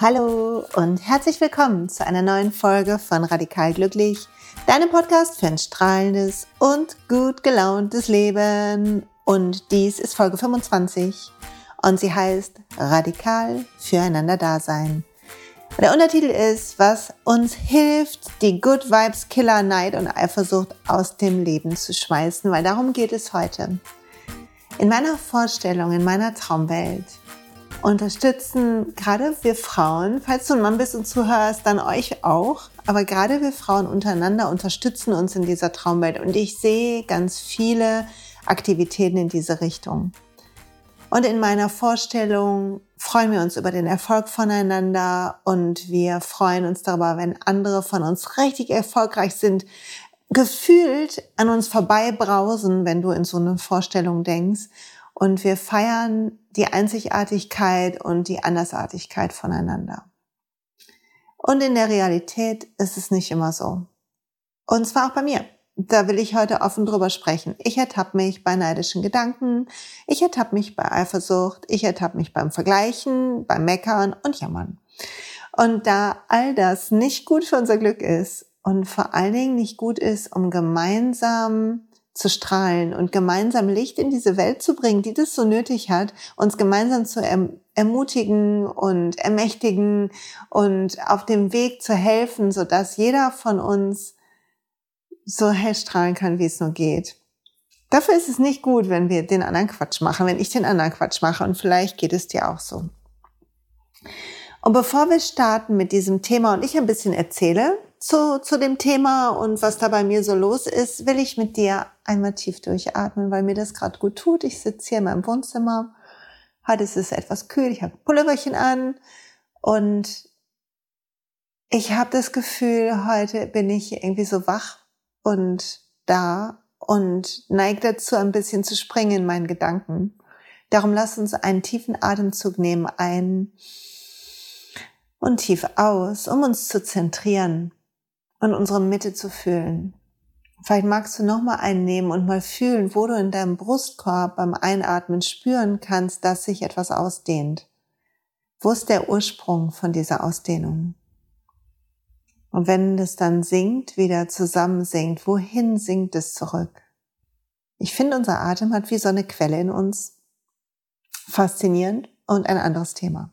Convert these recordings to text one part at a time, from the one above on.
Hallo und herzlich willkommen zu einer neuen Folge von Radikal Glücklich, deinem Podcast für ein strahlendes und gut gelauntes Leben. Und dies ist Folge 25 und sie heißt Radikal füreinander Dasein. Der Untertitel ist, was uns hilft, die Good Vibes Killer Neid und Eifersucht aus dem Leben zu schmeißen, weil darum geht es heute. In meiner Vorstellung, in meiner Traumwelt unterstützen gerade wir Frauen, falls du ein Mann bist und zuhörst, dann euch auch, aber gerade wir Frauen untereinander unterstützen uns in dieser Traumwelt und ich sehe ganz viele Aktivitäten in diese Richtung. Und in meiner Vorstellung freuen wir uns über den Erfolg voneinander und wir freuen uns darüber, wenn andere von uns richtig erfolgreich sind, gefühlt an uns vorbeibrausen, wenn du in so eine Vorstellung denkst. Und wir feiern die Einzigartigkeit und die Andersartigkeit voneinander. Und in der Realität ist es nicht immer so. Und zwar auch bei mir da will ich heute offen drüber sprechen. Ich ertappe mich bei neidischen Gedanken, ich ertappe mich bei Eifersucht, ich ertappe mich beim Vergleichen, beim Meckern und Jammern. Und da all das nicht gut für unser Glück ist und vor allen Dingen nicht gut ist, um gemeinsam zu strahlen und gemeinsam Licht in diese Welt zu bringen, die das so nötig hat, uns gemeinsam zu erm-, ermutigen und ermächtigen und auf dem Weg zu helfen, sodass jeder von uns so hell strahlen kann, wie es nur geht. Dafür ist es nicht gut, wenn wir den anderen Quatsch machen, wenn ich den anderen Quatsch mache und vielleicht geht es dir auch so. Und bevor wir starten mit diesem Thema und ich ein bisschen erzähle zu, zu dem Thema und was da bei mir so los ist, will ich mit dir einmal tief durchatmen, weil mir das gerade gut tut. Ich sitze hier in meinem Wohnzimmer. Heute ist es etwas kühl, ich habe Pulloverchen an und ich habe das Gefühl, heute bin ich irgendwie so wach und da und neigt dazu, ein bisschen zu springen in meinen Gedanken. Darum lass uns einen tiefen Atemzug nehmen ein und tief aus, um uns zu zentrieren und unsere Mitte zu fühlen. Vielleicht magst du noch mal einnehmen und mal fühlen, wo du in deinem Brustkorb beim Einatmen spüren kannst, dass sich etwas ausdehnt. Wo ist der Ursprung von dieser Ausdehnung? Und wenn es dann sinkt, wieder zusammen sinkt, wohin sinkt es zurück? Ich finde, unser Atem hat wie so eine Quelle in uns. Faszinierend und ein anderes Thema.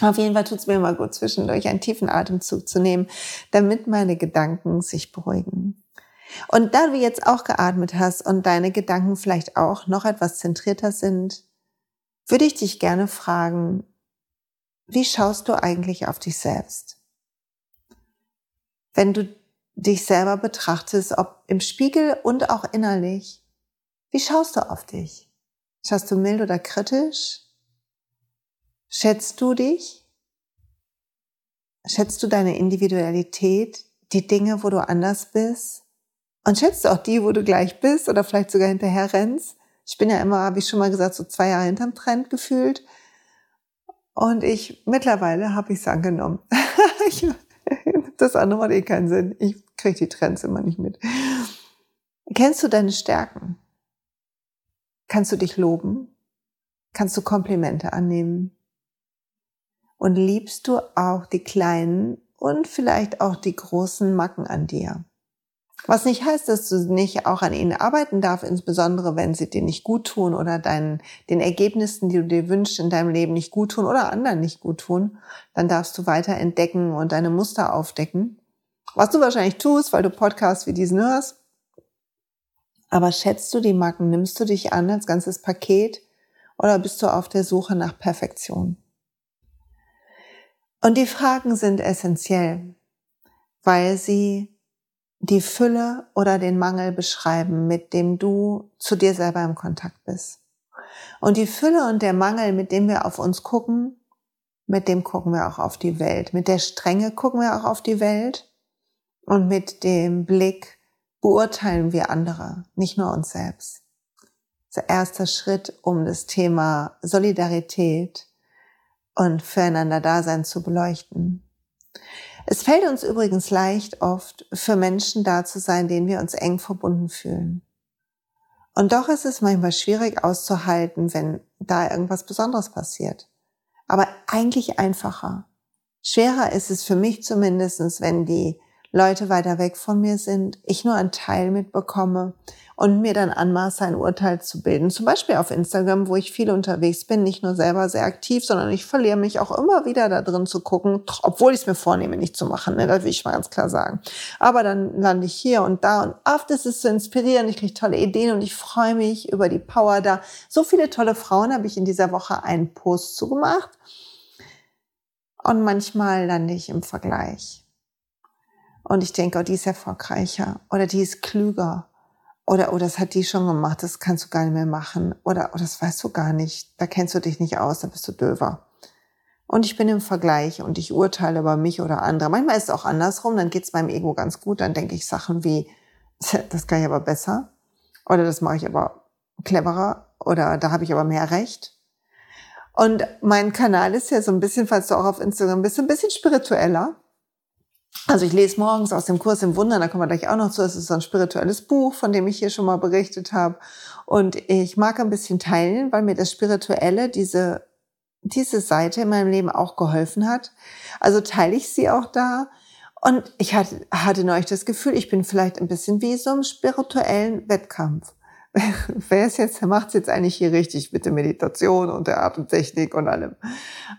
Auf jeden Fall tut es mir immer gut, zwischendurch einen tiefen Atemzug zu nehmen, damit meine Gedanken sich beruhigen. Und da du jetzt auch geatmet hast und deine Gedanken vielleicht auch noch etwas zentrierter sind, würde ich dich gerne fragen, wie schaust du eigentlich auf dich selbst? wenn du dich selber betrachtest, ob im Spiegel und auch innerlich. Wie schaust du auf dich? Schaust du mild oder kritisch? Schätzt du dich? Schätzt du deine Individualität, die Dinge, wo du anders bist? Und schätzt du auch die, wo du gleich bist oder vielleicht sogar hinterher rennst? Ich bin ja immer, ich schon mal gesagt, so zwei Jahre hinterm Trend gefühlt. Und ich, mittlerweile habe ich es angenommen. Das andere macht eh keinen Sinn. Ich kriege die Trends immer nicht mit. Kennst du deine Stärken? Kannst du dich loben? Kannst du Komplimente annehmen? Und liebst du auch die kleinen und vielleicht auch die großen Macken an dir? Was nicht heißt, dass du nicht auch an ihnen arbeiten darfst, insbesondere wenn sie dir nicht gut tun oder deinen, den Ergebnissen, die du dir wünschst in deinem Leben nicht gut tun oder anderen nicht gut tun, dann darfst du weiter entdecken und deine Muster aufdecken. Was du wahrscheinlich tust, weil du Podcasts wie diesen hörst. Aber schätzt du die Macken? Nimmst du dich an als ganzes Paket oder bist du auf der Suche nach Perfektion? Und die Fragen sind essentiell, weil sie die Fülle oder den Mangel beschreiben, mit dem du zu dir selber im Kontakt bist. Und die Fülle und der Mangel, mit dem wir auf uns gucken, mit dem gucken wir auch auf die Welt. Mit der Strenge gucken wir auch auf die Welt und mit dem Blick beurteilen wir andere, nicht nur uns selbst. Das ist der erste Schritt, um das Thema Solidarität und füreinander Dasein zu beleuchten. Es fällt uns übrigens leicht, oft für Menschen da zu sein, denen wir uns eng verbunden fühlen. Und doch ist es manchmal schwierig auszuhalten, wenn da irgendwas Besonderes passiert. Aber eigentlich einfacher, Schwerer ist es für mich zumindestens, wenn die Leute weiter weg von mir sind, ich nur einen Teil mitbekomme und mir dann anmaße, ein Urteil zu bilden. Zum Beispiel auf Instagram, wo ich viel unterwegs bin, nicht nur selber sehr aktiv, sondern ich verliere mich auch immer wieder da drin zu gucken, obwohl ich es mir vornehme, nicht zu machen. Ne? Das will ich mal ganz klar sagen. Aber dann lande ich hier und da und oft ist es so inspirierend, ich kriege tolle Ideen und ich freue mich über die Power da. So viele tolle Frauen habe ich in dieser Woche einen Post zugemacht. Und manchmal lande ich im Vergleich. Und ich denke, oh, die ist erfolgreicher oder die ist klüger oder, oh, das hat die schon gemacht, das kannst du gar nicht mehr machen oder, oh, das weißt du gar nicht, da kennst du dich nicht aus, da bist du döver. Und ich bin im Vergleich und ich urteile über mich oder andere. Manchmal ist es auch andersrum, dann geht es meinem Ego ganz gut, dann denke ich Sachen wie, das kann ich aber besser oder das mache ich aber cleverer oder da habe ich aber mehr Recht. Und mein Kanal ist ja so ein bisschen, falls du auch auf Instagram bist, ein bisschen spiritueller. Also ich lese morgens aus dem Kurs im Wunder, da kommen wir gleich auch noch zu. Das ist so ein spirituelles Buch, von dem ich hier schon mal berichtet habe. Und ich mag ein bisschen teilen, weil mir das Spirituelle, diese, diese Seite in meinem Leben auch geholfen hat. Also teile ich sie auch da. Und ich hatte, hatte neulich das Gefühl, ich bin vielleicht ein bisschen wie so im spirituellen Wettkampf. wer ist jetzt, macht es jetzt eigentlich hier richtig mit der Meditation und der Atemtechnik und allem.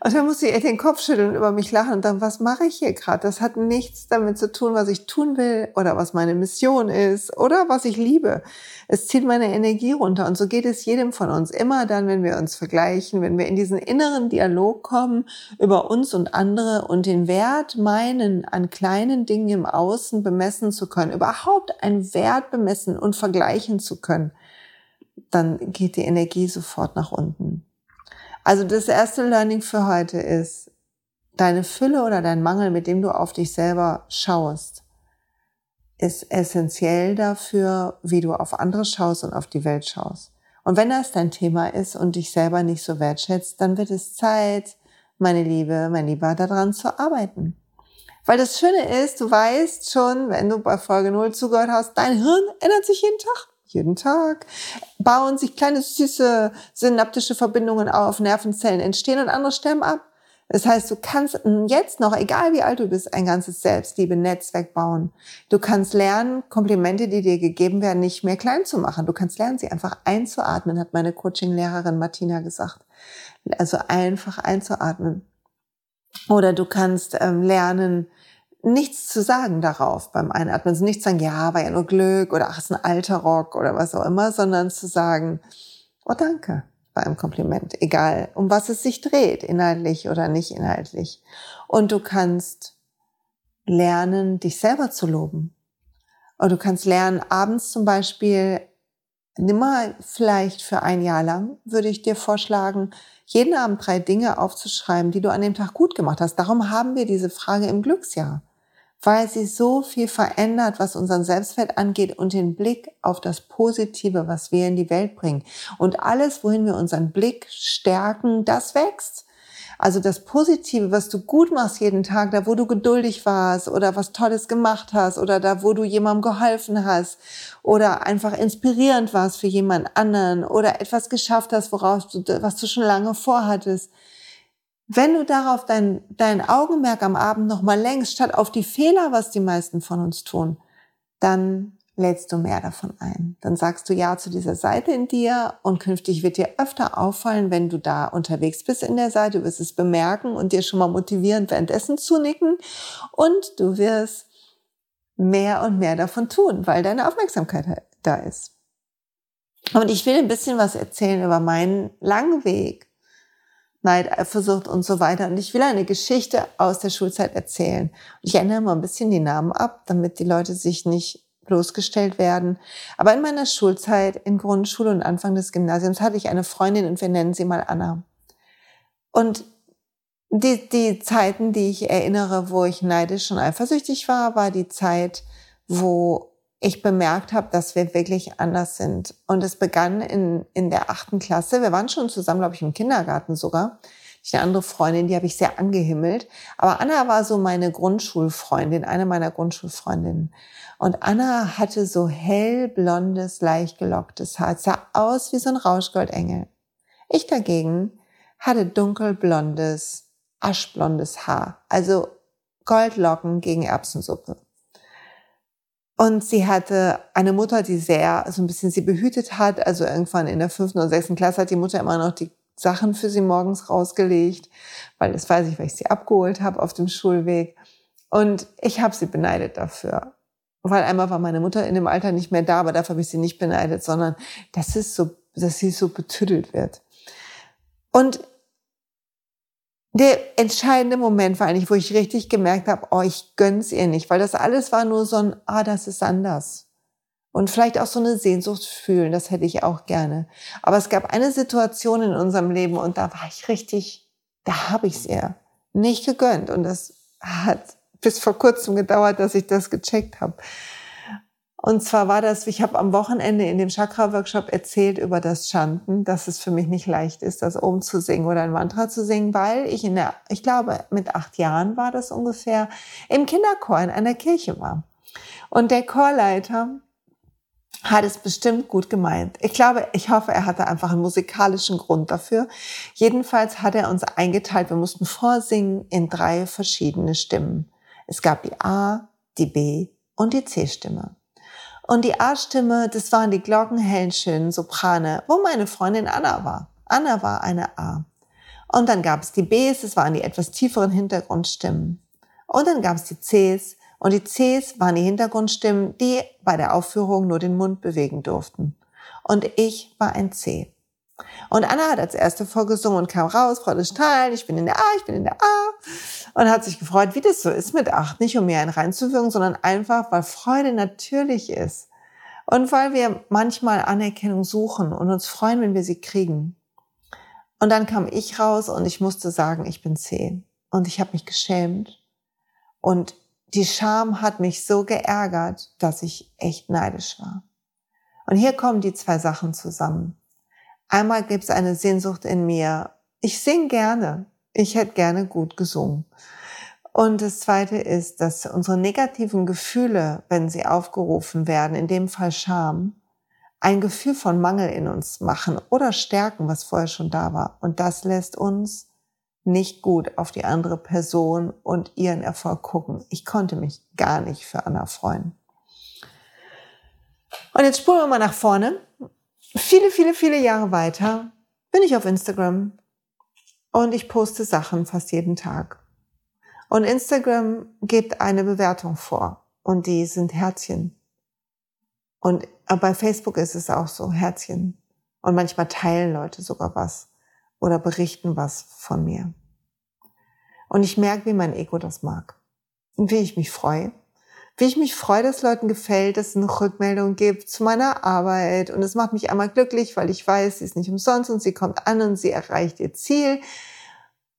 Und dann muss ich echt den Kopf schütteln und über mich lachen und dann, was mache ich hier gerade? Das hat nichts damit zu tun, was ich tun will oder was meine Mission ist oder was ich liebe. Es zieht meine Energie runter und so geht es jedem von uns. Immer dann, wenn wir uns vergleichen, wenn wir in diesen inneren Dialog kommen über uns und andere und den Wert meinen, an kleinen Dingen im Außen bemessen zu können, überhaupt einen Wert bemessen und vergleichen zu können dann geht die Energie sofort nach unten. Also das erste Learning für heute ist, deine Fülle oder dein Mangel, mit dem du auf dich selber schaust, ist essentiell dafür, wie du auf andere schaust und auf die Welt schaust. Und wenn das dein Thema ist und dich selber nicht so wertschätzt, dann wird es Zeit, meine Liebe, mein Lieber, daran zu arbeiten. Weil das Schöne ist, du weißt schon, wenn du bei Folge 0 zugehört hast, dein Hirn ändert sich jeden Tag jeden Tag, bauen sich kleine süße synaptische Verbindungen auf, Nervenzellen entstehen und andere sterben ab. Das heißt, du kannst jetzt noch, egal wie alt du bist, ein ganzes Selbstliebe-Netzwerk bauen. Du kannst lernen, Komplimente, die dir gegeben werden, nicht mehr klein zu machen. Du kannst lernen, sie einfach einzuatmen, hat meine Coaching-Lehrerin Martina gesagt. Also einfach einzuatmen. Oder du kannst ähm, lernen, nichts zu sagen darauf beim Einatmen. Also nicht sagen, ja, war ja nur Glück oder ach, ist ein alter Rock oder was auch immer, sondern zu sagen, oh danke bei einem Kompliment, egal um was es sich dreht, inhaltlich oder nicht inhaltlich. Und du kannst lernen, dich selber zu loben. Und du kannst lernen, abends zum Beispiel, nimm mal vielleicht für ein Jahr lang, würde ich dir vorschlagen, jeden Abend drei Dinge aufzuschreiben, die du an dem Tag gut gemacht hast. Darum haben wir diese Frage im Glücksjahr weil sie so viel verändert, was unseren Selbstwert angeht und den Blick auf das Positive, was wir in die Welt bringen. Und alles, wohin wir unseren Blick stärken, das wächst. Also das Positive, was du gut machst jeden Tag, da wo du geduldig warst oder was Tolles gemacht hast oder da wo du jemandem geholfen hast oder einfach inspirierend warst für jemand anderen oder etwas geschafft hast, woraus du, was du schon lange vorhattest. Wenn du darauf dein, dein Augenmerk am Abend nochmal lenkst, statt auf die Fehler, was die meisten von uns tun, dann lädst du mehr davon ein. Dann sagst du Ja zu dieser Seite in dir und künftig wird dir öfter auffallen, wenn du da unterwegs bist in der Seite, du wirst es bemerken und dir schon mal motivierend währenddessen zunicken und du wirst mehr und mehr davon tun, weil deine Aufmerksamkeit da ist. Und ich will ein bisschen was erzählen über meinen langen Weg Neid, Eifersucht und so weiter. Und ich will eine Geschichte aus der Schulzeit erzählen. ich ändere mal ein bisschen die Namen ab, damit die Leute sich nicht bloßgestellt werden. Aber in meiner Schulzeit, in Grundschule und Anfang des Gymnasiums, hatte ich eine Freundin und wir nennen sie mal Anna. Und die, die Zeiten, die ich erinnere, wo ich neidisch und eifersüchtig war, war die Zeit, wo ich bemerkt habe, dass wir wirklich anders sind. Und es begann in, in der achten Klasse. Wir waren schon zusammen, glaube ich, im Kindergarten sogar. Ich eine andere Freundin, die habe ich sehr angehimmelt. Aber Anna war so meine Grundschulfreundin, eine meiner Grundschulfreundinnen. Und Anna hatte so hellblondes, leicht gelocktes Haar. Es sah aus wie so ein Rauschgoldengel. Ich dagegen hatte dunkelblondes, aschblondes Haar, also Goldlocken gegen Erbsensuppe. Und sie hatte eine Mutter, die sehr, so ein bisschen sie behütet hat. Also irgendwann in der fünften oder sechsten Klasse hat die Mutter immer noch die Sachen für sie morgens rausgelegt, weil das weiß ich, weil ich sie abgeholt habe auf dem Schulweg. Und ich habe sie beneidet dafür. Weil einmal war meine Mutter in dem Alter nicht mehr da, aber dafür habe ich sie nicht beneidet, sondern das ist so, dass sie so betüdelt wird. Und der entscheidende Moment war eigentlich, wo ich richtig gemerkt habe, oh, ich gönn's ihr nicht, weil das alles war nur so ein, ah, das ist anders. Und vielleicht auch so eine Sehnsucht fühlen, das hätte ich auch gerne. Aber es gab eine Situation in unserem Leben und da war ich richtig, da habe ich es ihr nicht gegönnt. Und das hat bis vor kurzem gedauert, dass ich das gecheckt habe. Und zwar war das, ich habe am Wochenende in dem Chakra-Workshop erzählt über das Chanten, dass es für mich nicht leicht ist, das oben zu singen oder ein Mantra zu singen, weil ich in der, ich glaube, mit acht Jahren war das ungefähr, im Kinderchor in einer Kirche war. Und der Chorleiter hat es bestimmt gut gemeint. Ich glaube, ich hoffe, er hatte einfach einen musikalischen Grund dafür. Jedenfalls hat er uns eingeteilt, wir mussten vorsingen in drei verschiedene Stimmen. Es gab die A, die B und die C-Stimme. Und die A-Stimme, das waren die glockenhellen, schönen Soprane, wo meine Freundin Anna war. Anna war eine A. Und dann gab es die Bs, das waren die etwas tieferen Hintergrundstimmen. Und dann gab es die Cs, und die Cs waren die Hintergrundstimmen, die bei der Aufführung nur den Mund bewegen durften. Und ich war ein C. Und Anna hat als erste vorgesungen und kam raus, Freude strahlen, ich bin in der A, ich bin in der A. Und hat sich gefreut, wie das so ist mit acht. Nicht um mir einen reinzuwirken, sondern einfach, weil Freude natürlich ist. Und weil wir manchmal Anerkennung suchen und uns freuen, wenn wir sie kriegen. Und dann kam ich raus und ich musste sagen, ich bin zehn. Und ich habe mich geschämt. Und die Scham hat mich so geärgert, dass ich echt neidisch war. Und hier kommen die zwei Sachen zusammen. Einmal gibt es eine Sehnsucht in mir. Ich sing gerne. Ich hätte gerne gut gesungen. Und das Zweite ist, dass unsere negativen Gefühle, wenn sie aufgerufen werden, in dem Fall Scham, ein Gefühl von Mangel in uns machen oder stärken, was vorher schon da war. Und das lässt uns nicht gut auf die andere Person und ihren Erfolg gucken. Ich konnte mich gar nicht für Anna freuen. Und jetzt spulen wir mal nach vorne viele, viele, viele Jahre weiter bin ich auf Instagram und ich poste Sachen fast jeden Tag. Und Instagram gibt eine Bewertung vor und die sind Herzchen. Und bei Facebook ist es auch so, Herzchen. Und manchmal teilen Leute sogar was oder berichten was von mir. Und ich merke, wie mein Ego das mag und wie ich mich freue wie ich mich freue, dass Leuten gefällt, dass es eine Rückmeldung gibt zu meiner Arbeit. Und es macht mich einmal glücklich, weil ich weiß, sie ist nicht umsonst und sie kommt an und sie erreicht ihr Ziel.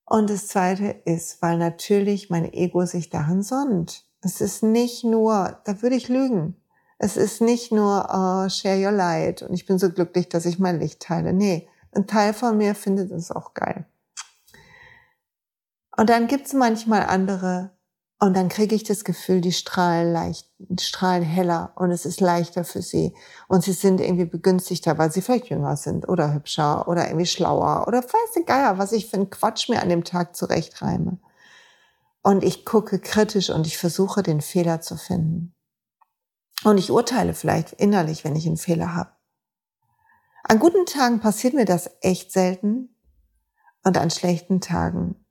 Und das Zweite ist, weil natürlich mein Ego sich darin sonnt. Es ist nicht nur, da würde ich lügen. Es ist nicht nur uh, share your light und ich bin so glücklich, dass ich mein Licht teile. Nee, ein Teil von mir findet es auch geil. Und dann gibt es manchmal andere, und dann kriege ich das Gefühl, die strahlen leicht, strahlen heller und es ist leichter für sie. Und sie sind irgendwie begünstigter, weil sie vielleicht jünger sind oder hübscher oder irgendwie schlauer oder weiß der Geier, was ich für einen Quatsch mir an dem Tag zurechtreime. Und ich gucke kritisch und ich versuche, den Fehler zu finden. Und ich urteile vielleicht innerlich, wenn ich einen Fehler habe. An guten Tagen passiert mir das echt selten und an schlechten Tagen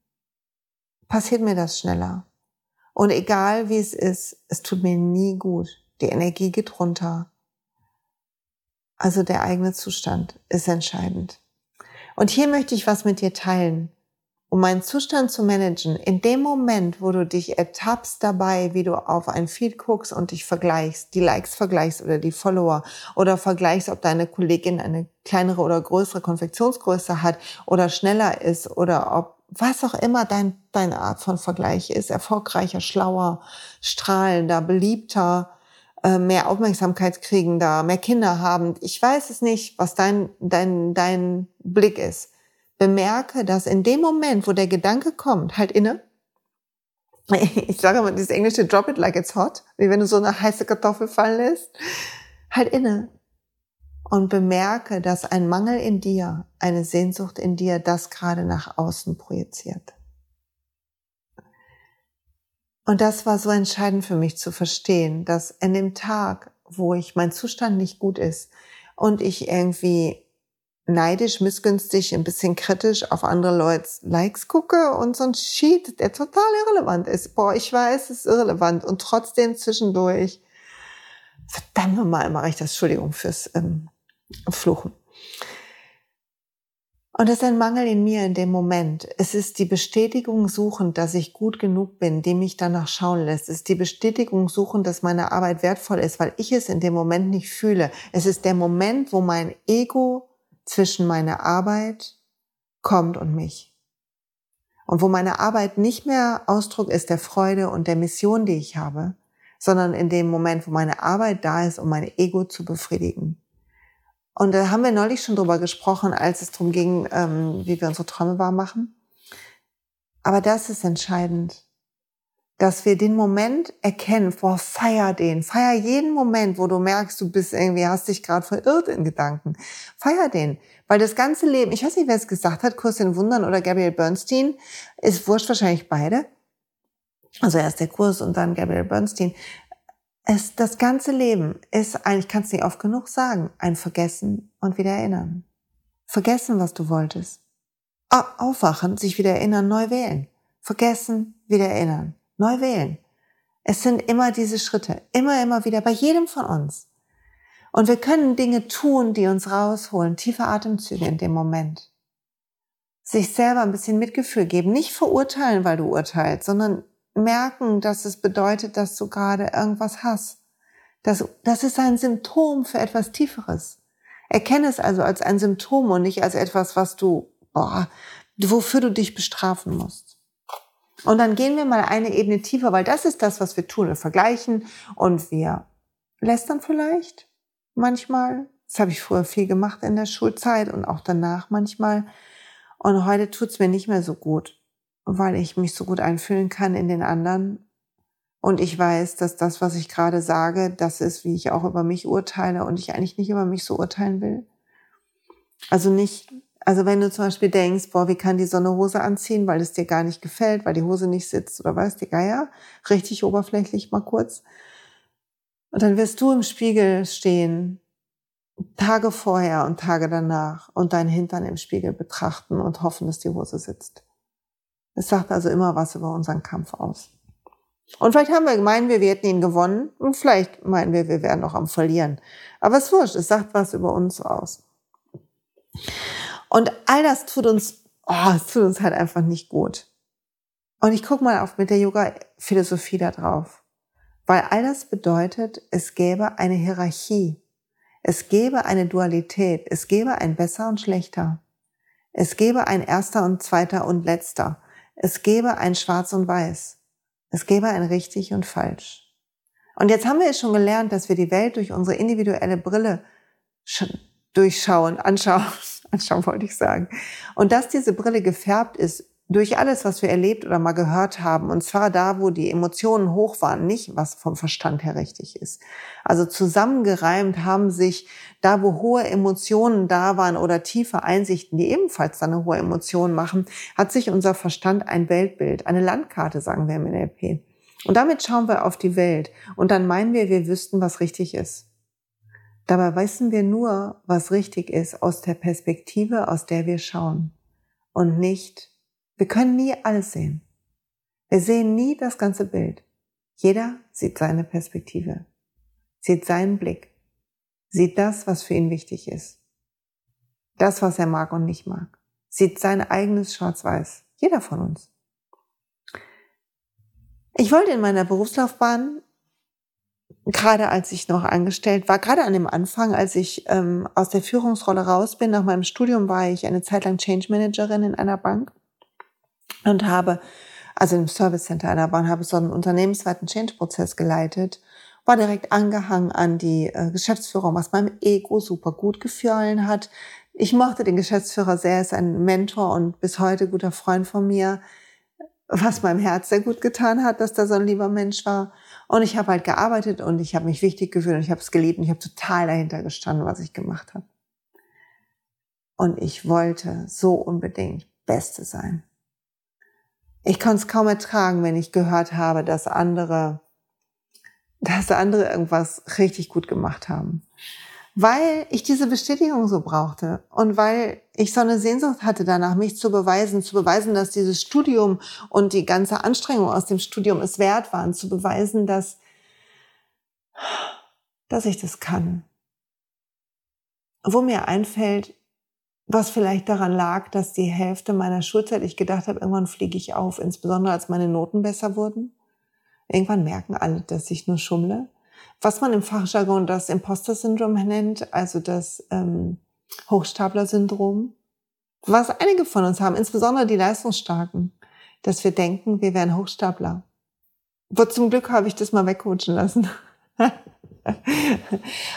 passiert mir das schneller. Und egal wie es ist, es tut mir nie gut. Die Energie geht runter. Also der eigene Zustand ist entscheidend. Und hier möchte ich was mit dir teilen, um meinen Zustand zu managen. In dem Moment, wo du dich ertappst dabei, wie du auf ein Feed guckst und dich vergleichst, die Likes vergleichst oder die Follower oder vergleichst, ob deine Kollegin eine kleinere oder größere Konfektionsgröße hat oder schneller ist oder ob was auch immer dein, deine Art von Vergleich ist, erfolgreicher, schlauer, strahlender, beliebter, äh, mehr Aufmerksamkeit kriegender, mehr Kinder haben. Ich weiß es nicht, was dein, dein, dein Blick ist. Bemerke, dass in dem Moment, wo der Gedanke kommt, halt inne, ich sage immer dieses englische Drop it like it's hot, wie wenn du so eine heiße Kartoffel fallen lässt, halt inne und bemerke, dass ein Mangel in dir, eine Sehnsucht in dir das gerade nach außen projiziert. Und das war so entscheidend für mich zu verstehen, dass in dem Tag, wo ich mein Zustand nicht gut ist und ich irgendwie neidisch, missgünstig, ein bisschen kritisch auf andere Leute Likes gucke und so ein Sheet, der total irrelevant ist. Boah, ich weiß, es ist irrelevant und trotzdem zwischendurch, verdammt nochmal, mache ich das, Entschuldigung fürs ähm, Fluchen. Und das ist ein Mangel in mir in dem Moment. Es ist die Bestätigung suchen, dass ich gut genug bin, die mich danach schauen lässt. Es ist die Bestätigung suchen, dass meine Arbeit wertvoll ist, weil ich es in dem Moment nicht fühle. Es ist der Moment, wo mein Ego zwischen meiner Arbeit kommt und mich. Und wo meine Arbeit nicht mehr Ausdruck ist der Freude und der Mission, die ich habe, sondern in dem Moment, wo meine Arbeit da ist, um mein Ego zu befriedigen. Und da haben wir neulich schon drüber gesprochen, als es darum ging, ähm, wie wir unsere Träume wahr machen. Aber das ist entscheidend, dass wir den Moment erkennen, boah, feier den, feier jeden Moment, wo du merkst, du bist irgendwie, hast dich gerade verirrt in Gedanken. Feier den. Weil das ganze Leben, ich weiß nicht, wer es gesagt hat, Kurs in Wundern oder Gabriel Bernstein, ist wurscht wahrscheinlich beide. Also erst der Kurs und dann Gabriel Bernstein es, das ganze Leben ist eigentlich, kannst nicht oft genug sagen, ein Vergessen und wieder erinnern. Vergessen, was du wolltest. Aufwachen, sich wieder erinnern, neu wählen. Vergessen, wieder erinnern, neu wählen. Es sind immer diese Schritte, immer, immer wieder, bei jedem von uns. Und wir können Dinge tun, die uns rausholen, tiefe Atemzüge in dem Moment. Sich selber ein bisschen Mitgefühl geben, nicht verurteilen, weil du urteilst, sondern merken, dass es bedeutet, dass du gerade irgendwas hast. Das, das ist ein Symptom für etwas Tieferes. Erkenne es also als ein Symptom und nicht als etwas, was du, boah, wofür du dich bestrafen musst. Und dann gehen wir mal eine Ebene tiefer, weil das ist das, was wir tun. Wir vergleichen und wir lästern vielleicht manchmal. Das habe ich früher viel gemacht in der Schulzeit und auch danach manchmal. Und heute tut's mir nicht mehr so gut weil ich mich so gut einfühlen kann in den anderen. Und ich weiß, dass das, was ich gerade sage, das ist, wie ich auch über mich urteile und ich eigentlich nicht über mich so urteilen will. Also nicht, also wenn du zum Beispiel denkst, boah, wie kann die Sonne Hose anziehen, weil es dir gar nicht gefällt, weil die Hose nicht sitzt oder weiß die Geier, richtig oberflächlich mal kurz. Und dann wirst du im Spiegel stehen, Tage vorher und Tage danach und deinen Hintern im Spiegel betrachten und hoffen, dass die Hose sitzt. Es sagt also immer was über unseren Kampf aus. Und vielleicht haben wir, wir, wir hätten ihn gewonnen und vielleicht meinen wir, wir wären noch am Verlieren. Aber es ist wurscht, es sagt was über uns aus. Und all das tut uns, oh, es tut uns halt einfach nicht gut. Und ich gucke mal auf mit der Yoga-Philosophie da drauf. Weil all das bedeutet, es gäbe eine Hierarchie. Es gäbe eine Dualität. Es gäbe ein besser und schlechter. Es gäbe ein erster und zweiter und letzter. Es gäbe ein Schwarz und Weiß. Es gäbe ein richtig und falsch. Und jetzt haben wir es schon gelernt, dass wir die Welt durch unsere individuelle Brille durchschauen, anschauen, anschauen wollte ich sagen. Und dass diese Brille gefärbt ist durch alles, was wir erlebt oder mal gehört haben, und zwar da, wo die Emotionen hoch waren, nicht was vom Verstand her richtig ist. Also zusammengereimt haben sich da, wo hohe Emotionen da waren oder tiefe Einsichten, die ebenfalls dann eine hohe Emotion machen, hat sich unser Verstand ein Weltbild, eine Landkarte, sagen wir im NLP. Und damit schauen wir auf die Welt und dann meinen wir, wir wüssten, was richtig ist. Dabei wissen wir nur, was richtig ist aus der Perspektive, aus der wir schauen und nicht wir können nie alles sehen. Wir sehen nie das ganze Bild. Jeder sieht seine Perspektive, sieht seinen Blick, sieht das, was für ihn wichtig ist, das, was er mag und nicht mag, sieht sein eigenes Schwarz-Weiß. Jeder von uns. Ich wollte in meiner Berufslaufbahn, gerade als ich noch angestellt war, gerade an dem Anfang, als ich ähm, aus der Führungsrolle raus bin, nach meinem Studium war ich eine Zeit lang Change Managerin in einer Bank und habe, also im Service Center einer Bahn, habe so einen unternehmensweiten Change-Prozess geleitet, war direkt angehangen an die äh, Geschäftsführung, was meinem Ego super gut gefallen hat. Ich mochte den Geschäftsführer sehr, ist ein Mentor und bis heute guter Freund von mir, was meinem Herz sehr gut getan hat, dass da so ein lieber Mensch war. Und ich habe halt gearbeitet und ich habe mich wichtig gefühlt und ich habe es geliebt und ich habe total dahinter gestanden, was ich gemacht habe. Und ich wollte so unbedingt Beste sein. Ich konnte es kaum ertragen, wenn ich gehört habe, dass andere, dass andere irgendwas richtig gut gemacht haben. Weil ich diese Bestätigung so brauchte und weil ich so eine Sehnsucht hatte danach, mich zu beweisen, zu beweisen, dass dieses Studium und die ganze Anstrengung aus dem Studium es wert waren, zu beweisen, dass, dass ich das kann. Wo mir einfällt, was vielleicht daran lag, dass die Hälfte meiner Schulzeit ich gedacht habe, irgendwann fliege ich auf, insbesondere als meine Noten besser wurden. Irgendwann merken alle, dass ich nur schummle. Was man im Fachjargon das Imposter-Syndrom nennt, also das ähm, Hochstapler-Syndrom. Was einige von uns haben, insbesondere die Leistungsstarken, dass wir denken, wir wären Hochstapler. Wo zum Glück habe ich das mal wegcoachen lassen.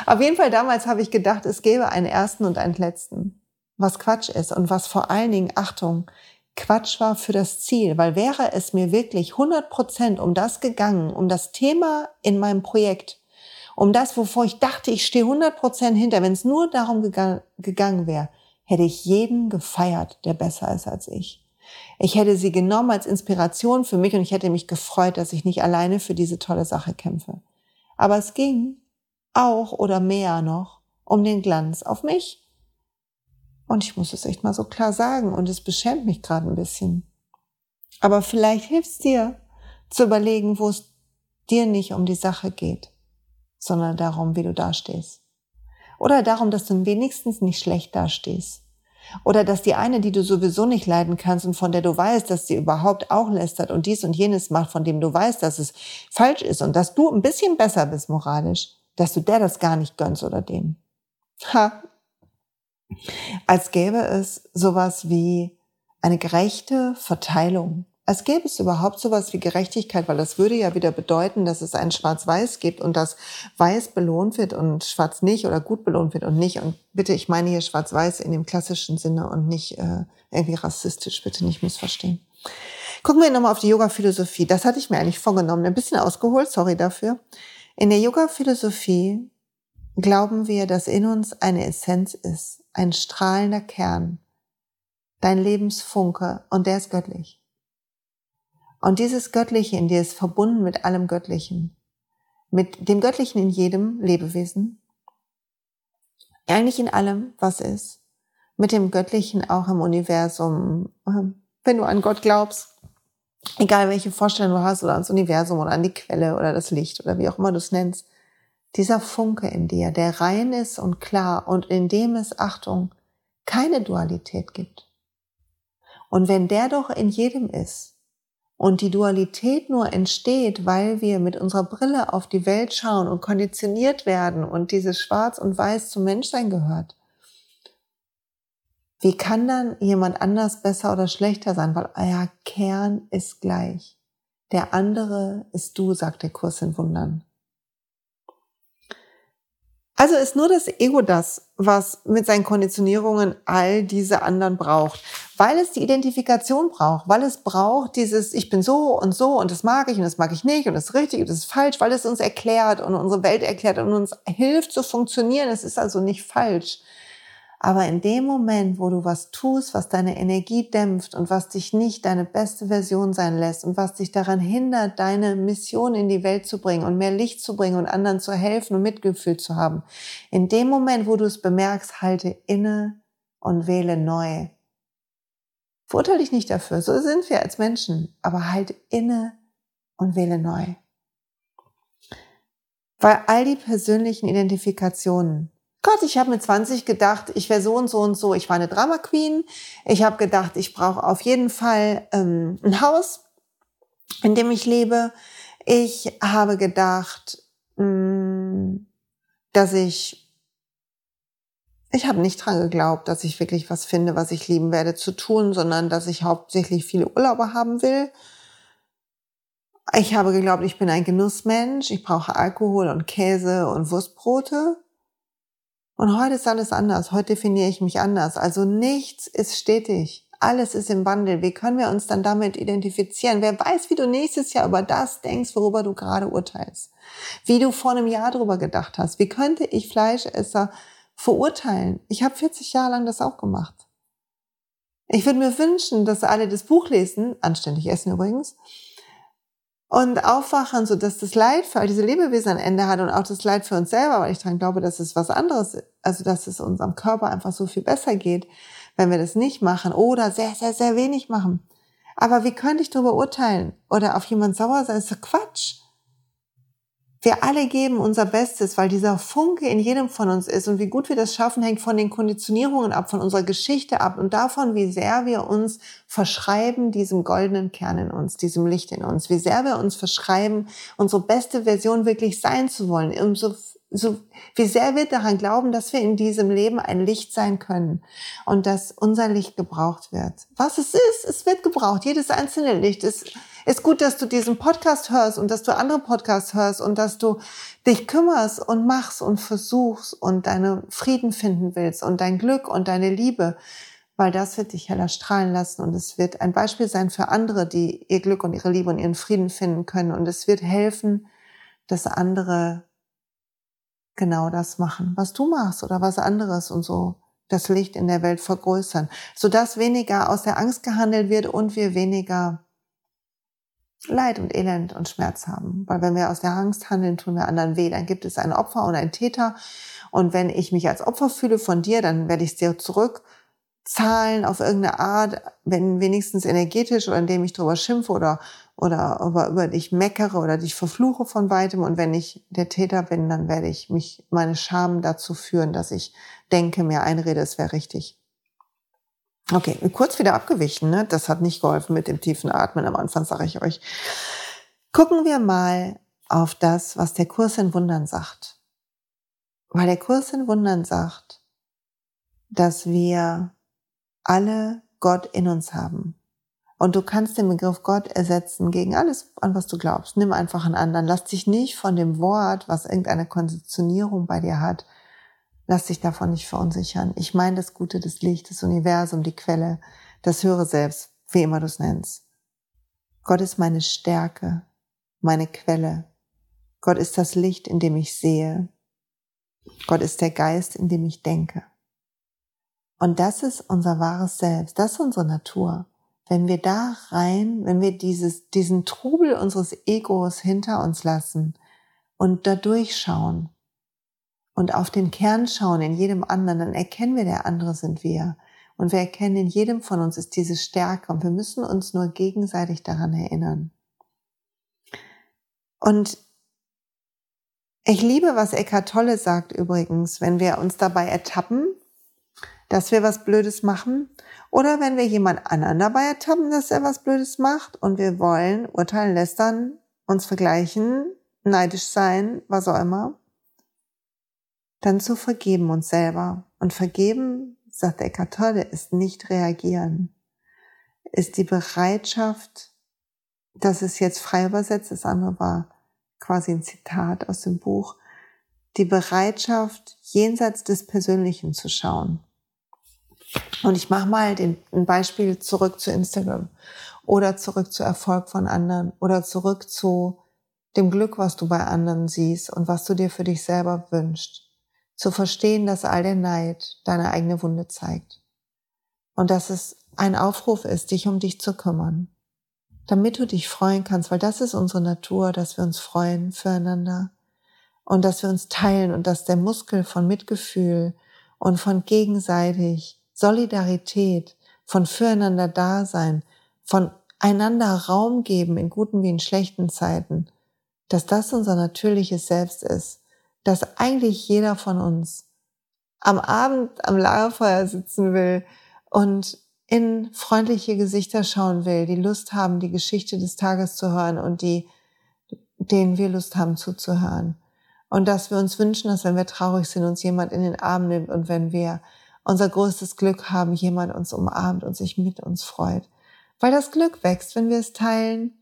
Auf jeden Fall damals habe ich gedacht, es gäbe einen ersten und einen letzten was Quatsch ist und was vor allen Dingen, Achtung, Quatsch war für das Ziel, weil wäre es mir wirklich 100 Prozent um das gegangen, um das Thema in meinem Projekt, um das, wovor ich dachte, ich stehe 100 Prozent hinter, wenn es nur darum gegangen, gegangen wäre, hätte ich jeden gefeiert, der besser ist als ich. Ich hätte sie genommen als Inspiration für mich und ich hätte mich gefreut, dass ich nicht alleine für diese tolle Sache kämpfe. Aber es ging auch oder mehr noch um den Glanz auf mich und ich muss es echt mal so klar sagen und es beschämt mich gerade ein bisschen. Aber vielleicht hilft es dir zu überlegen, wo es dir nicht um die Sache geht, sondern darum, wie du dastehst. Oder darum, dass du wenigstens nicht schlecht dastehst. Oder dass die eine, die du sowieso nicht leiden kannst und von der du weißt, dass sie überhaupt auch lästert und dies und jenes macht, von dem du weißt, dass es falsch ist und dass du ein bisschen besser bist moralisch, dass du der das gar nicht gönnst oder dem. Ha, als gäbe es sowas wie eine gerechte Verteilung. Als gäbe es überhaupt sowas wie Gerechtigkeit, weil das würde ja wieder bedeuten, dass es ein Schwarz-Weiß gibt und dass Weiß belohnt wird und Schwarz nicht oder gut belohnt wird und nicht. Und bitte, ich meine hier Schwarz-Weiß in dem klassischen Sinne und nicht äh, irgendwie rassistisch, bitte nicht missverstehen. Gucken wir nochmal auf die Yoga-Philosophie. Das hatte ich mir eigentlich vorgenommen, ein bisschen ausgeholt, sorry dafür. In der Yoga-Philosophie glauben wir, dass in uns eine Essenz ist, ein strahlender Kern, dein Lebensfunke und der ist göttlich. Und dieses Göttliche in dir ist verbunden mit allem Göttlichen, mit dem Göttlichen in jedem Lebewesen, eigentlich in allem, was ist, mit dem Göttlichen auch im Universum, wenn du an Gott glaubst, egal welche Vorstellung du hast oder ans Universum oder an die Quelle oder das Licht oder wie auch immer du es nennst, dieser Funke in dir, der rein ist und klar und in dem es, Achtung, keine Dualität gibt. Und wenn der doch in jedem ist und die Dualität nur entsteht, weil wir mit unserer Brille auf die Welt schauen und konditioniert werden und dieses Schwarz und Weiß zum Menschsein gehört, wie kann dann jemand anders besser oder schlechter sein? Weil euer Kern ist gleich. Der andere ist du, sagt der Kurs in Wundern. Also ist nur das Ego das, was mit seinen Konditionierungen all diese anderen braucht, weil es die Identifikation braucht, weil es braucht dieses Ich bin so und so und das mag ich und das mag ich nicht und das ist richtig und das ist falsch, weil es uns erklärt und unsere Welt erklärt und uns hilft zu funktionieren. Es ist also nicht falsch. Aber in dem Moment, wo du was tust, was deine Energie dämpft und was dich nicht deine beste Version sein lässt und was dich daran hindert, deine Mission in die Welt zu bringen und mehr Licht zu bringen und anderen zu helfen und Mitgefühl zu haben, in dem Moment, wo du es bemerkst, halte inne und wähle neu. Verurteile dich nicht dafür, so sind wir als Menschen, aber halte inne und wähle neu. Weil all die persönlichen Identifikationen, Gott, ich habe mit 20 gedacht, ich wäre so und so und so. Ich war eine Drama Queen. Ich habe gedacht, ich brauche auf jeden Fall ähm, ein Haus, in dem ich lebe. Ich habe gedacht, mh, mm, dass ich ich habe nicht dran geglaubt, dass ich wirklich was finde, was ich lieben werde zu tun, sondern dass ich hauptsächlich viele Urlaube haben will. Ich habe geglaubt, ich bin ein Genussmensch. Ich brauche Alkohol und Käse und Wurstbrote. Und heute ist alles anders. Heute definiere ich mich anders. Also nichts ist stetig. Alles ist im Wandel. Wie können wir uns dann damit identifizieren? Wer weiß, wie du nächstes Jahr über das denkst, worüber du gerade urteilst. Wie du vor einem Jahr darüber gedacht hast. Wie könnte ich Fleischesser verurteilen? Ich habe 40 Jahre lang das auch gemacht. Ich würde mir wünschen, dass alle das Buch lesen, anständig essen übrigens, und aufwachen, so dass das Leid für all diese Lebewesen ein Ende hat und auch das Leid für uns selber, weil ich daran glaube, dass es was anderes, also dass es unserem Körper einfach so viel besser geht, wenn wir das nicht machen oder sehr, sehr, sehr wenig machen. Aber wie könnte ich darüber urteilen oder auf jemand sauer sein? Das ist Quatsch. Wir alle geben unser Bestes, weil dieser Funke in jedem von uns ist. Und wie gut wir das schaffen, hängt von den Konditionierungen ab, von unserer Geschichte ab und davon, wie sehr wir uns verschreiben diesem goldenen Kern in uns, diesem Licht in uns, wie sehr wir uns verschreiben, unsere beste Version wirklich sein zu wollen, umso so, wie sehr wir daran glauben, dass wir in diesem Leben ein Licht sein können und dass unser Licht gebraucht wird. Was es ist, es wird gebraucht. Jedes einzelne Licht ist, ist gut, dass du diesen Podcast hörst und dass du andere Podcasts hörst und dass du dich kümmerst und machst und versuchst und deine Frieden finden willst und dein Glück und deine Liebe, weil das wird dich heller strahlen lassen und es wird ein Beispiel sein für andere, die ihr Glück und ihre Liebe und ihren Frieden finden können und es wird helfen, dass andere genau das machen, was du machst oder was anderes und so das Licht in der Welt vergrößern, sodass weniger aus der Angst gehandelt wird und wir weniger Leid und Elend und Schmerz haben. Weil wenn wir aus der Angst handeln, tun wir anderen weh. Dann gibt es ein Opfer und einen Täter. Und wenn ich mich als Opfer fühle von dir, dann werde ich es dir zurück zahlen auf irgendeine Art, wenn wenigstens energetisch oder indem ich drüber schimpfe oder, oder über, über dich meckere oder dich verfluche von weitem. Und wenn ich der Täter bin, dann werde ich mich, meine Scham dazu führen, dass ich denke, mir einrede, es wäre richtig. Okay, kurz wieder abgewichen, ne? Das hat nicht geholfen mit dem tiefen Atmen am Anfang, sage ich euch. Gucken wir mal auf das, was der Kurs in Wundern sagt. Weil der Kurs in Wundern sagt, dass wir alle Gott in uns haben. Und du kannst den Begriff Gott ersetzen gegen alles, an was du glaubst. Nimm einfach einen anderen. Lass dich nicht von dem Wort, was irgendeine Konditionierung bei dir hat, lass dich davon nicht verunsichern. Ich meine das Gute, das Licht, das Universum, die Quelle, das höhere Selbst, wie immer du es nennst. Gott ist meine Stärke, meine Quelle. Gott ist das Licht, in dem ich sehe. Gott ist der Geist, in dem ich denke. Und das ist unser wahres Selbst, das ist unsere Natur. Wenn wir da rein, wenn wir dieses, diesen Trubel unseres Egos hinter uns lassen und da durchschauen und auf den Kern schauen in jedem anderen, dann erkennen wir, der andere sind wir. Und wir erkennen, in jedem von uns ist diese Stärke und wir müssen uns nur gegenseitig daran erinnern. Und ich liebe, was Eckhart Tolle sagt übrigens, wenn wir uns dabei ertappen, dass wir was Blödes machen oder wenn wir jemand anderen dabei ertappen, dass er was Blödes macht und wir wollen urteilen, lästern, uns vergleichen, neidisch sein, was auch immer, dann zu vergeben uns selber. Und vergeben, sagt Eckhart Tolle, ist nicht reagieren, ist die Bereitschaft, das ist jetzt frei übersetzt, das andere war quasi ein Zitat aus dem Buch, die Bereitschaft, jenseits des Persönlichen zu schauen. Und ich mache mal den, ein Beispiel zurück zu Instagram oder zurück zu Erfolg von anderen oder zurück zu dem Glück, was du bei anderen siehst und was du dir für dich selber wünschst. Zu verstehen, dass all der Neid deine eigene Wunde zeigt. Und dass es ein Aufruf ist, dich um dich zu kümmern. Damit du dich freuen kannst, weil das ist unsere Natur, dass wir uns freuen füreinander und dass wir uns teilen und dass der Muskel von Mitgefühl und von gegenseitig Solidarität, von füreinander Dasein, von einander Raum geben in guten wie in schlechten Zeiten, dass das unser natürliches Selbst ist, dass eigentlich jeder von uns am Abend am Lagerfeuer sitzen will und in freundliche Gesichter schauen will, die Lust haben, die Geschichte des Tages zu hören und die, denen wir Lust haben zuzuhören. Und dass wir uns wünschen, dass wenn wir traurig sind, uns jemand in den Arm nimmt und wenn wir unser größtes Glück haben, jemand uns umarmt und sich mit uns freut. Weil das Glück wächst, wenn wir es teilen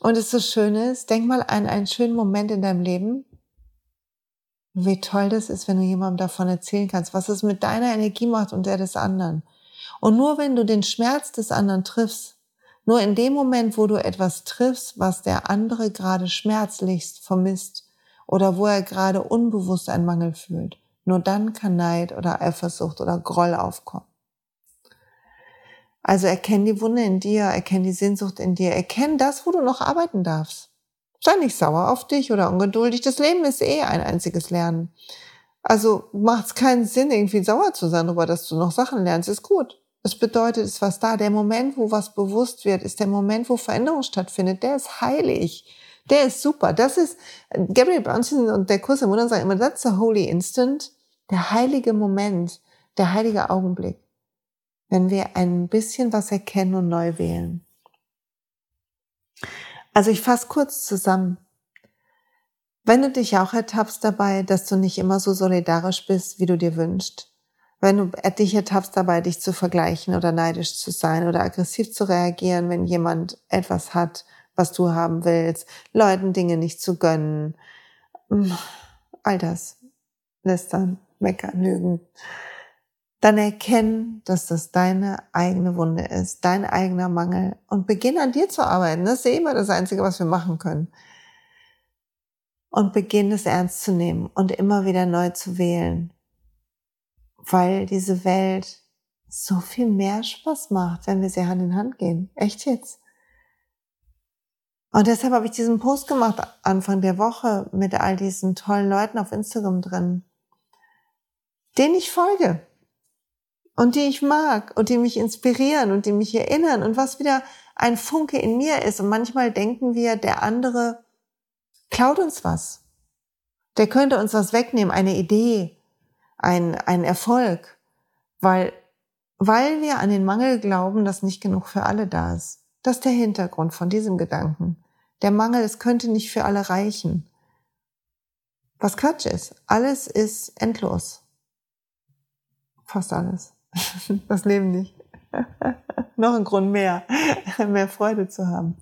und es so schön ist. Denk mal an einen schönen Moment in deinem Leben. Wie toll das ist, wenn du jemandem davon erzählen kannst, was es mit deiner Energie macht und der des anderen. Und nur wenn du den Schmerz des anderen triffst, nur in dem Moment, wo du etwas triffst, was der andere gerade schmerzlichst vermisst oder wo er gerade unbewusst einen Mangel fühlt, nur dann kann Neid oder Eifersucht oder Groll aufkommen. Also erkenn die Wunde in dir, erkenn die Sehnsucht in dir, erkenn das, wo du noch arbeiten darfst. Sei nicht sauer auf dich oder ungeduldig. Das Leben ist eh ein einziges Lernen. Also macht es keinen Sinn, irgendwie sauer zu sein darüber, dass du noch Sachen lernst. Ist gut. Es bedeutet, es ist was da. Der Moment, wo was bewusst wird, ist der Moment, wo Veränderung stattfindet. Der ist heilig. Der ist super. Das ist, Gabriel Brownstein und der Kurs im Wunder sagen immer, that's the holy instant. Der heilige Moment, der heilige Augenblick. Wenn wir ein bisschen was erkennen und neu wählen. Also ich fasse kurz zusammen. Wenn du dich auch ertappst dabei, dass du nicht immer so solidarisch bist, wie du dir wünschst, wenn du dich ertappst dabei, dich zu vergleichen oder neidisch zu sein oder aggressiv zu reagieren, wenn jemand etwas hat, was du haben willst, Leuten Dinge nicht zu gönnen, mm, all das, lästern, meckern, lügen, dann erkenn, dass das deine eigene Wunde ist, dein eigener Mangel und beginn an dir zu arbeiten. Das ist eh immer das Einzige, was wir machen können und beginn es ernst zu nehmen und immer wieder neu zu wählen, weil diese Welt so viel mehr Spaß macht, wenn wir sie Hand in Hand gehen. Echt jetzt. Und deshalb habe ich diesen Post gemacht Anfang der Woche mit all diesen tollen Leuten auf Instagram drin, denen ich folge und die ich mag und die mich inspirieren und die mich erinnern und was wieder ein Funke in mir ist. Und manchmal denken wir, der andere klaut uns was. Der könnte uns was wegnehmen, eine Idee, ein, ein Erfolg, weil, weil wir an den Mangel glauben, dass nicht genug für alle da ist. Das ist der Hintergrund von diesem Gedanken. Der Mangel, es könnte nicht für alle reichen. Was Quatsch ist. Alles ist endlos. Fast alles. Das Leben nicht. Noch ein Grund mehr, mehr Freude zu haben.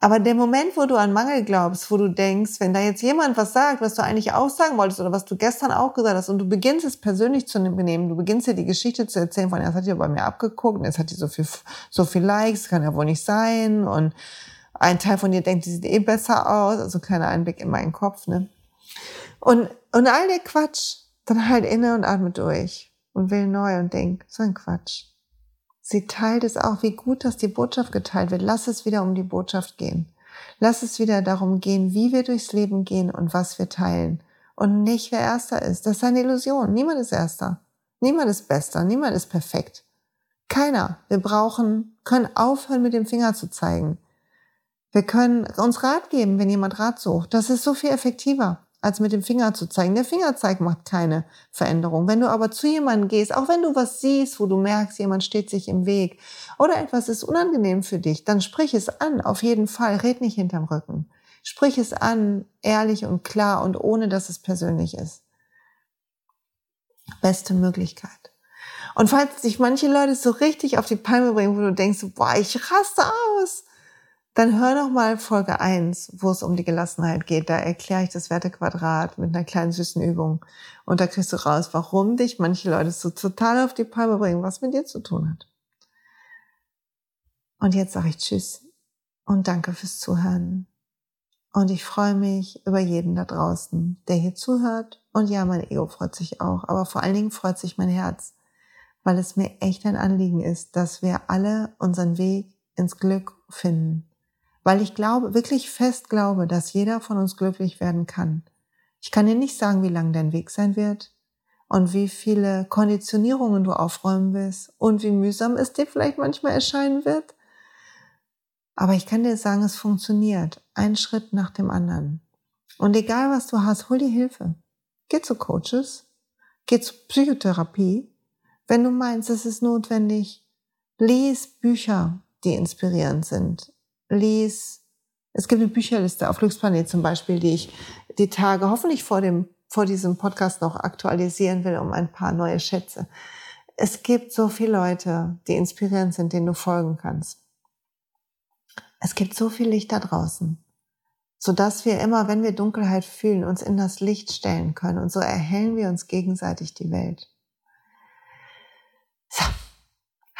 Aber der Moment, wo du an Mangel glaubst, wo du denkst, wenn da jetzt jemand was sagt, was du eigentlich auch sagen wolltest oder was du gestern auch gesagt hast und du beginnst es persönlich zu nehmen, du beginnst dir die Geschichte zu erzählen von, das hat ja bei mir abgeguckt und jetzt hat die so viel, so viel Likes, kann ja wohl nicht sein und ein Teil von dir denkt, die sieht eh besser aus, also kleiner Einblick in meinen Kopf, ne? Und, und all der Quatsch, dann halt inne und atme durch und will neu und denk, so ein Quatsch. Sie teilt es auch, wie gut, dass die Botschaft geteilt wird. Lass es wieder um die Botschaft gehen. Lass es wieder darum gehen, wie wir durchs Leben gehen und was wir teilen. Und nicht, wer Erster ist. Das ist eine Illusion. Niemand ist Erster. Niemand ist Bester. Niemand ist perfekt. Keiner. Wir brauchen, können aufhören, mit dem Finger zu zeigen. Wir können uns Rat geben, wenn jemand Rat sucht. Das ist so viel effektiver als mit dem Finger zu zeigen. Der Fingerzeig macht keine Veränderung. Wenn du aber zu jemandem gehst, auch wenn du was siehst, wo du merkst, jemand steht sich im Weg oder etwas ist unangenehm für dich, dann sprich es an, auf jeden Fall. Red nicht hinterm Rücken. Sprich es an, ehrlich und klar und ohne, dass es persönlich ist. Beste Möglichkeit. Und falls sich manche Leute so richtig auf die Palme bringen, wo du denkst, boah, ich raste aus, dann hör noch mal Folge 1, wo es um die Gelassenheit geht. Da erkläre ich das Wertequadrat mit einer kleinen süßen Übung. Und da kriegst du raus, warum dich manche Leute so total auf die Palme bringen, was mit dir zu tun hat. Und jetzt sage ich Tschüss und danke fürs Zuhören. Und ich freue mich über jeden da draußen, der hier zuhört. Und ja, mein Ego freut sich auch. Aber vor allen Dingen freut sich mein Herz, weil es mir echt ein Anliegen ist, dass wir alle unseren Weg ins Glück finden weil ich glaube, wirklich fest glaube, dass jeder von uns glücklich werden kann. Ich kann dir nicht sagen, wie lang dein Weg sein wird und wie viele Konditionierungen du aufräumen wirst und wie mühsam es dir vielleicht manchmal erscheinen wird. Aber ich kann dir sagen, es funktioniert. Ein Schritt nach dem anderen. Und egal was du hast, hol dir Hilfe. Geh zu Coaches, geh zu Psychotherapie. Wenn du meinst, es ist notwendig, lies Bücher, die inspirierend sind lies. Es gibt eine Bücherliste auf Glücksplanet zum Beispiel, die ich die Tage hoffentlich vor dem, vor diesem Podcast noch aktualisieren will, um ein paar neue Schätze. Es gibt so viele Leute, die inspirierend sind, denen du folgen kannst. Es gibt so viel Licht da draußen, sodass wir immer, wenn wir Dunkelheit fühlen, uns in das Licht stellen können. Und so erhellen wir uns gegenseitig die Welt. So,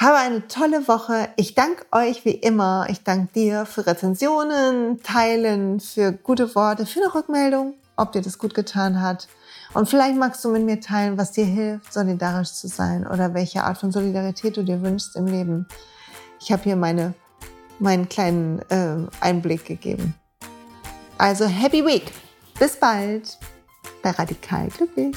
habe eine tolle Woche. Ich danke euch wie immer. Ich danke dir für Rezensionen, Teilen, für gute Worte, für eine Rückmeldung, ob dir das gut getan hat. Und vielleicht magst du mit mir teilen, was dir hilft, solidarisch zu sein oder welche Art von Solidarität du dir wünschst im Leben. Ich habe hier meine, meinen kleinen äh, Einblick gegeben. Also Happy Week! Bis bald bei Radikal Glücklich.